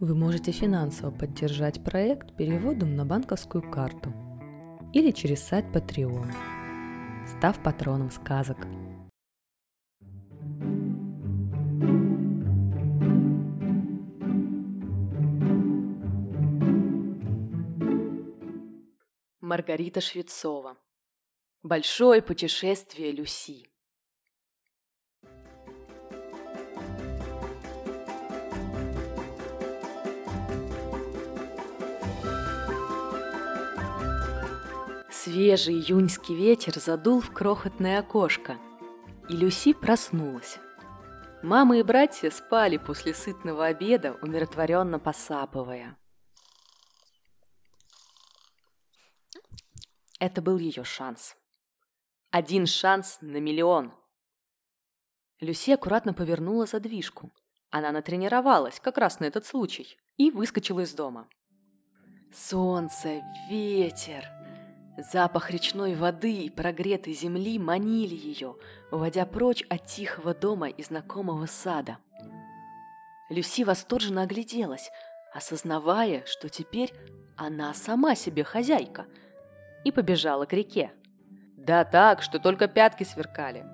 Вы можете финансово поддержать проект переводом на банковскую карту или через сайт Patreon, став патроном сказок. Маргарита Швецова. Большое путешествие Люси. Свежий июньский ветер задул в крохотное окошко, и Люси проснулась. Мама и братья спали после сытного обеда, умиротворенно посапывая. Это был ее шанс. Один шанс на миллион. Люси аккуратно повернула задвижку. Она натренировалась как раз на этот случай и выскочила из дома. Солнце, ветер, запах речной воды и прогретой земли манили ее, уводя прочь от тихого дома и знакомого сада. Люси восторженно огляделась, осознавая, что теперь она сама себе хозяйка – и побежала к реке. Да так, что только пятки сверкали.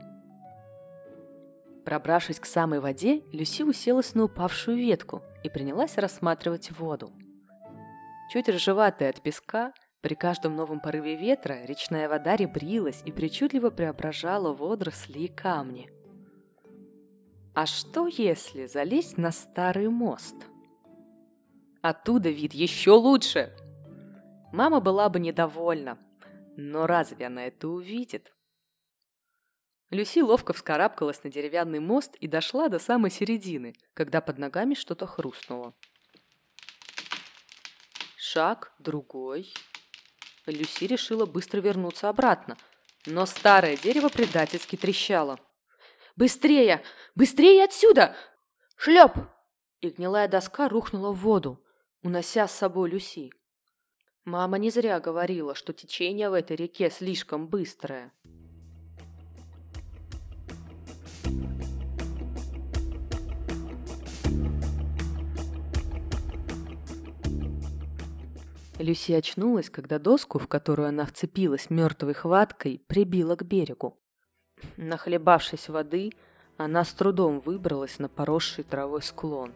Пробравшись к самой воде, Люси уселась на упавшую ветку и принялась рассматривать воду. Чуть ржеватая от песка, при каждом новом порыве ветра речная вода ребрилась и причудливо преображала водоросли и камни. А что если залезть на старый мост? Оттуда вид еще лучше! Мама была бы недовольна, но разве она это увидит? Люси ловко вскарабкалась на деревянный мост и дошла до самой середины, когда под ногами что-то хрустнуло. Шаг, другой. Люси решила быстро вернуться обратно, но старое дерево предательски трещало. «Быстрее! Быстрее отсюда! Шлеп!» И гнилая доска рухнула в воду, унося с собой Люси. Мама не зря говорила, что течение в этой реке слишком быстрое. Люси очнулась, когда доску, в которую она вцепилась мертвой хваткой, прибила к берегу. Нахлебавшись воды, она с трудом выбралась на поросший травой склон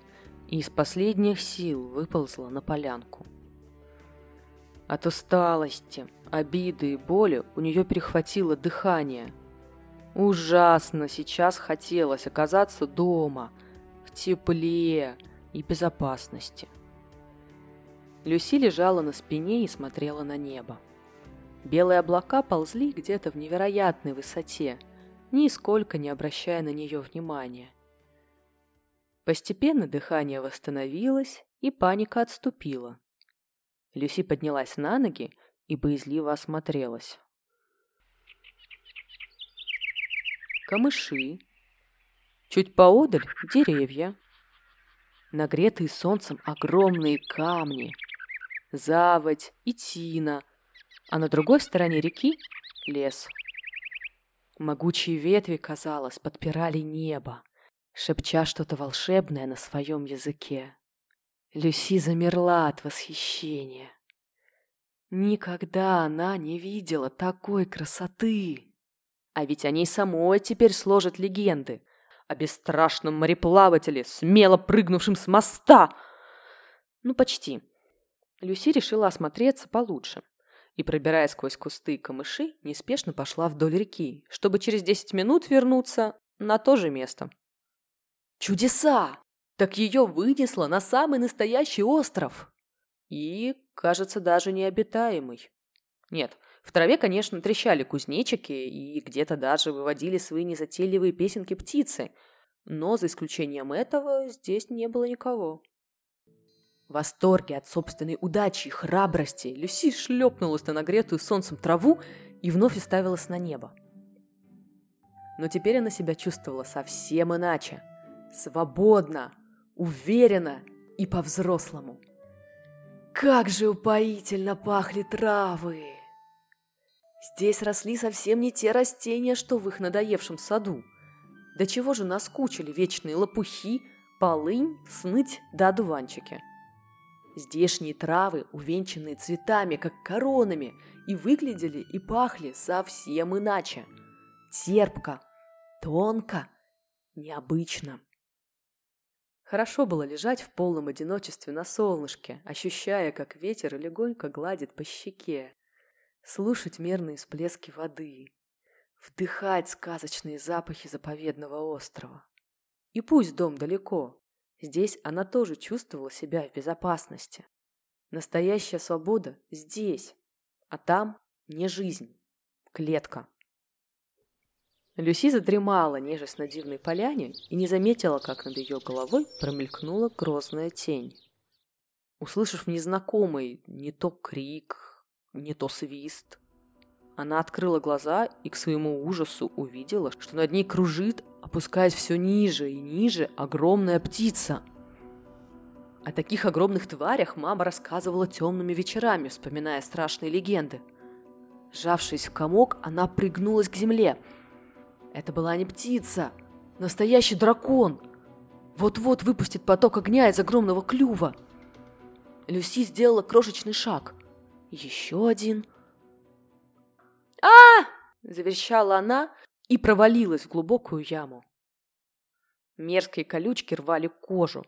и из последних сил выползла на полянку. От усталости, обиды и боли у нее перехватило дыхание. Ужасно сейчас хотелось оказаться дома, в тепле и безопасности. Люси лежала на спине и смотрела на небо. Белые облака ползли где-то в невероятной высоте, нисколько не обращая на нее внимания. Постепенно дыхание восстановилось, и паника отступила. Люси поднялась на ноги и боязливо осмотрелась. Камыши. Чуть поодаль деревья. Нагретые солнцем огромные камни. Заводь и тина. А на другой стороне реки лес. Могучие ветви, казалось, подпирали небо, шепча что-то волшебное на своем языке. Люси замерла от восхищения. Никогда она не видела такой красоты. А ведь о ней самой теперь сложат легенды. О бесстрашном мореплавателе, смело прыгнувшем с моста. Ну, почти. Люси решила осмотреться получше. И, пробираясь сквозь кусты и камыши, неспешно пошла вдоль реки, чтобы через десять минут вернуться на то же место. Чудеса! Так ее вынесло на самый настоящий остров. И, кажется, даже необитаемый. Нет, в траве, конечно, трещали кузнечики и где-то даже выводили свои незатейливые песенки птицы, но за исключением этого здесь не было никого. В восторге от собственной удачи и храбрости Люси шлепнулась на нагретую солнцем траву и вновь уставилась на небо. Но теперь она себя чувствовала совсем иначе. Свободно, уверенно и по-взрослому. Как же упоительно пахли травы! Здесь росли совсем не те растения, что в их надоевшем саду. До чего же наскучили вечные лопухи, полынь, сныть да одуванчики. Здешние травы, увенчанные цветами, как коронами, и выглядели и пахли совсем иначе. Терпко, тонко, необычно. Хорошо было лежать в полном одиночестве на солнышке, ощущая, как ветер легонько гладит по щеке, слушать мерные всплески воды, вдыхать сказочные запахи заповедного острова. И пусть дом далеко, здесь она тоже чувствовала себя в безопасности. Настоящая свобода здесь, а там не жизнь, клетка. Люси задремала, нежесть на дивной поляне, и не заметила, как над ее головой промелькнула грозная тень. Услышав незнакомый не то крик, не то свист, она открыла глаза и к своему ужасу увидела, что над ней кружит, опускаясь все ниже и ниже, огромная птица. О таких огромных тварях мама рассказывала темными вечерами, вспоминая страшные легенды. Сжавшись в комок, она пригнулась к земле – это была не птица, настоящий дракон. Вот-вот выпустит поток огня из огромного клюва. Люси сделала крошечный шаг. Еще один. а заверещала она и провалилась в глубокую яму. Мерзкие колючки рвали кожу.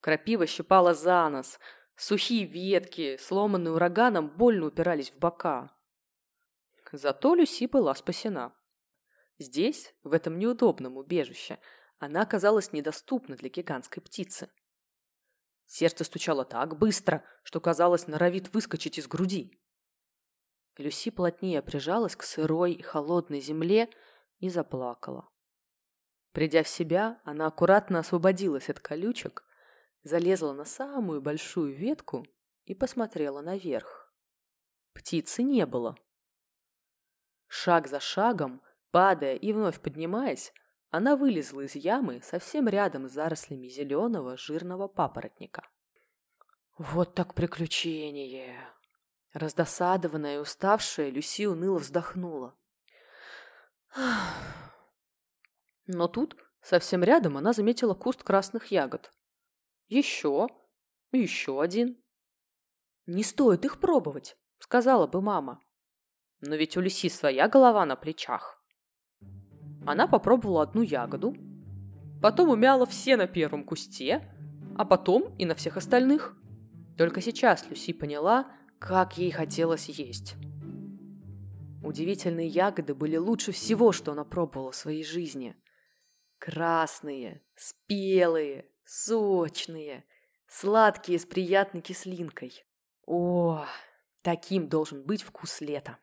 Крапива щипала за нос. Сухие ветки, сломанные ураганом, больно упирались в бока. Зато Люси была спасена. Здесь, в этом неудобном убежище, она оказалась недоступна для гигантской птицы. Сердце стучало так быстро, что, казалось, норовит выскочить из груди. Люси плотнее прижалась к сырой и холодной земле и заплакала. Придя в себя, она аккуратно освободилась от колючек, залезла на самую большую ветку и посмотрела наверх. Птицы не было. Шаг за шагом Падая и вновь поднимаясь, она вылезла из ямы совсем рядом с зарослями зеленого жирного папоротника. «Вот так приключение!» Раздосадованная и уставшая, Люси уныло вздохнула. Но тут, совсем рядом, она заметила куст красных ягод. Еще, еще один. «Не стоит их пробовать», — сказала бы мама. Но ведь у Люси своя голова на плечах. Она попробовала одну ягоду, потом умяла все на первом кусте, а потом и на всех остальных. Только сейчас Люси поняла, как ей хотелось есть. Удивительные ягоды были лучше всего, что она пробовала в своей жизни. Красные, спелые, сочные, сладкие с приятной кислинкой. О, таким должен быть вкус лета.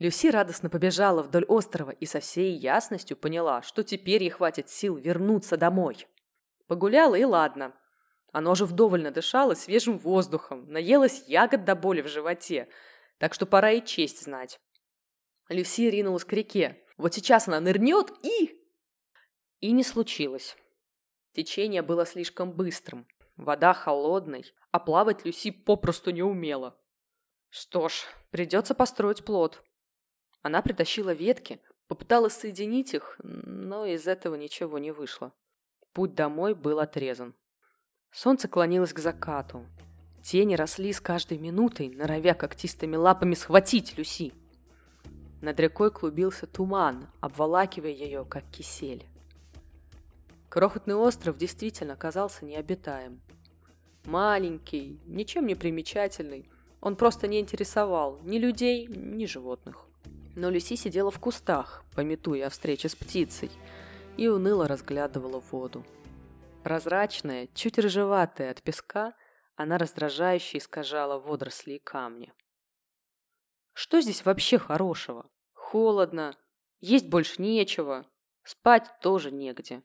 Люси радостно побежала вдоль острова и со всей ясностью поняла, что теперь ей хватит сил вернуться домой. Погуляла и ладно. Оно же вдоволь надышало свежим воздухом, наелась ягод до боли в животе, так что пора и честь знать. Люси ринулась к реке. Вот сейчас она нырнет и... И не случилось. Течение было слишком быстрым, вода холодной, а плавать Люси попросту не умела. Что ж, придется построить плод. Она притащила ветки, попыталась соединить их, но из этого ничего не вышло. Путь домой был отрезан. Солнце клонилось к закату. Тени росли с каждой минутой, норовя когтистыми лапами схватить Люси. Над рекой клубился туман, обволакивая ее, как кисель. Крохотный остров действительно казался необитаем. Маленький, ничем не примечательный, он просто не интересовал ни людей, ни животных. Но Люси сидела в кустах, пометуя о встрече с птицей, и уныло разглядывала воду. Прозрачная, чуть рыжеватая от песка, она раздражающе искажала водоросли и камни. Что здесь вообще хорошего? Холодно, есть больше нечего, спать тоже негде.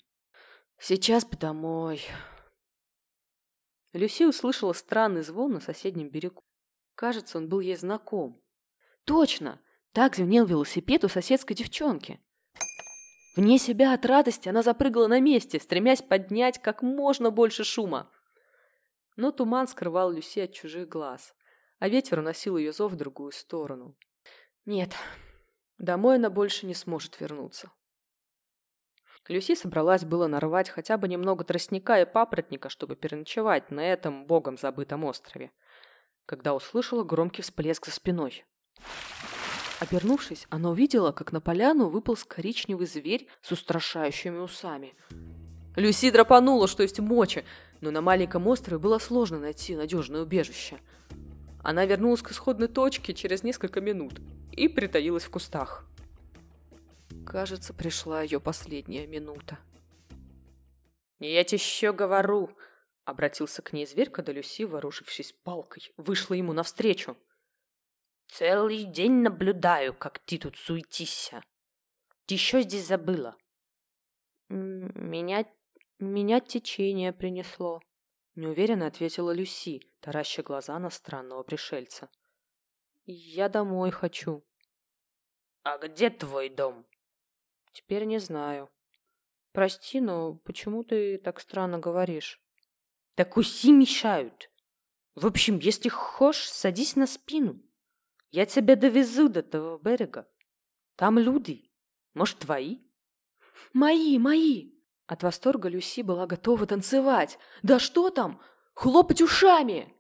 Сейчас бы домой. Люси услышала странный звон на соседнем берегу. Кажется, он был ей знаком. Точно! Так звенел велосипед у соседской девчонки. Вне себя от радости она запрыгала на месте, стремясь поднять как можно больше шума. Но туман скрывал Люси от чужих глаз, а ветер уносил ее зов в другую сторону. Нет, домой она больше не сможет вернуться. Люси собралась было нарвать хотя бы немного тростника и папоротника, чтобы переночевать на этом богом забытом острове, когда услышала громкий всплеск за спиной. Обернувшись, она увидела, как на поляну выполз коричневый зверь с устрашающими усами. Люси драпанула, что есть мочи, но на маленьком острове было сложно найти надежное убежище. Она вернулась к исходной точке через несколько минут и притаилась в кустах. Кажется, пришла ее последняя минута. «Я тебе еще говорю!» — обратился к ней зверь, когда Люси, вооружившись палкой, вышла ему навстречу. «Целый день наблюдаю, как ты тут суетишься. Ты еще здесь забыла?» «Меня... меня течение принесло», — неуверенно ответила Люси, тараща глаза на странного пришельца. «Я домой хочу». «А где твой дом?» Теперь не знаю. Прости, но почему ты так странно говоришь? Так уси мешают. В общем, если хочешь, садись на спину. Я тебя довезу до того берега. Там люди. Может, твои? Мои, мои! От восторга Люси была готова танцевать. Да что там? Хлопать ушами!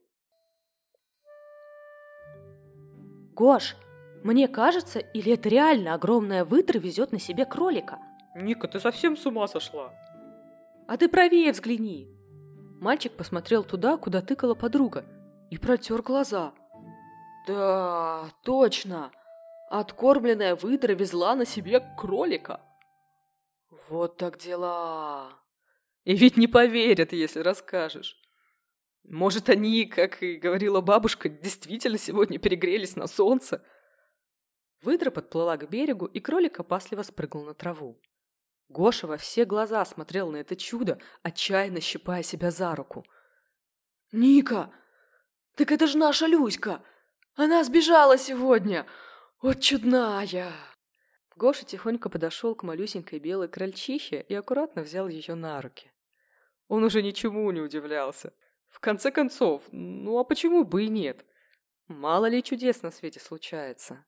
Гош, мне кажется, или это реально огромная выдра везет на себе кролика? Ника, ты совсем с ума сошла? А ты правее взгляни. Мальчик посмотрел туда, куда тыкала подруга, и протер глаза. Да, точно. Откормленная выдра везла на себе кролика. Вот так дела. И ведь не поверят, если расскажешь. Может, они, как и говорила бабушка, действительно сегодня перегрелись на солнце – Выдра подплыла к берегу, и кролик опасливо спрыгнул на траву. Гоша во все глаза смотрел на это чудо, отчаянно щипая себя за руку. «Ника! Так это же наша Люська! Она сбежала сегодня! Вот чудная!» Гоша тихонько подошел к малюсенькой белой крольчихе и аккуратно взял ее на руки. Он уже ничему не удивлялся. В конце концов, ну а почему бы и нет? Мало ли чудес на свете случается.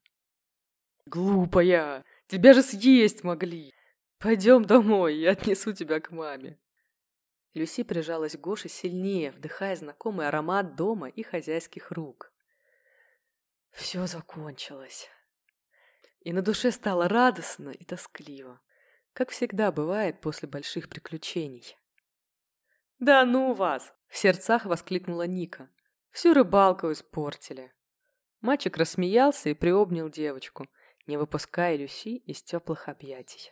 «Глупая! Тебя же съесть могли! Пойдем домой, я отнесу тебя к маме!» Люси прижалась к Гоше сильнее, вдыхая знакомый аромат дома и хозяйских рук. Все закончилось. И на душе стало радостно и тоскливо, как всегда бывает после больших приключений. «Да ну вас!» — в сердцах воскликнула Ника. «Всю рыбалку испортили». Мальчик рассмеялся и приобнял девочку, не выпуская Люси из теплых объятий.